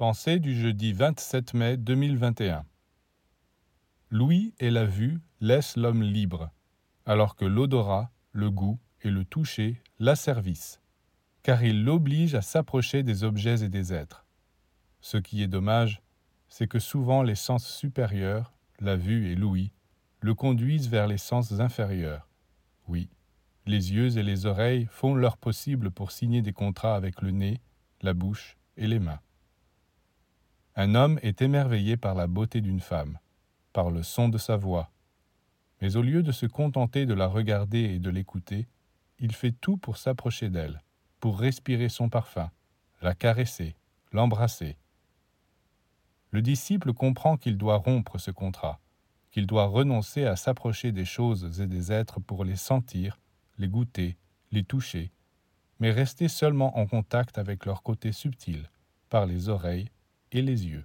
Pensée du jeudi 27 mai 2021. L'ouïe et la vue laissent l'homme libre, alors que l'odorat, le goût et le toucher l'asservissent, car ils l'obligent à s'approcher des objets et des êtres. Ce qui est dommage, c'est que souvent les sens supérieurs, la vue et l'ouïe, le conduisent vers les sens inférieurs. Oui, les yeux et les oreilles font leur possible pour signer des contrats avec le nez, la bouche et les mains. Un homme est émerveillé par la beauté d'une femme, par le son de sa voix. Mais au lieu de se contenter de la regarder et de l'écouter, il fait tout pour s'approcher d'elle, pour respirer son parfum, la caresser, l'embrasser. Le disciple comprend qu'il doit rompre ce contrat, qu'il doit renoncer à s'approcher des choses et des êtres pour les sentir, les goûter, les toucher, mais rester seulement en contact avec leur côté subtil, par les oreilles et les yeux.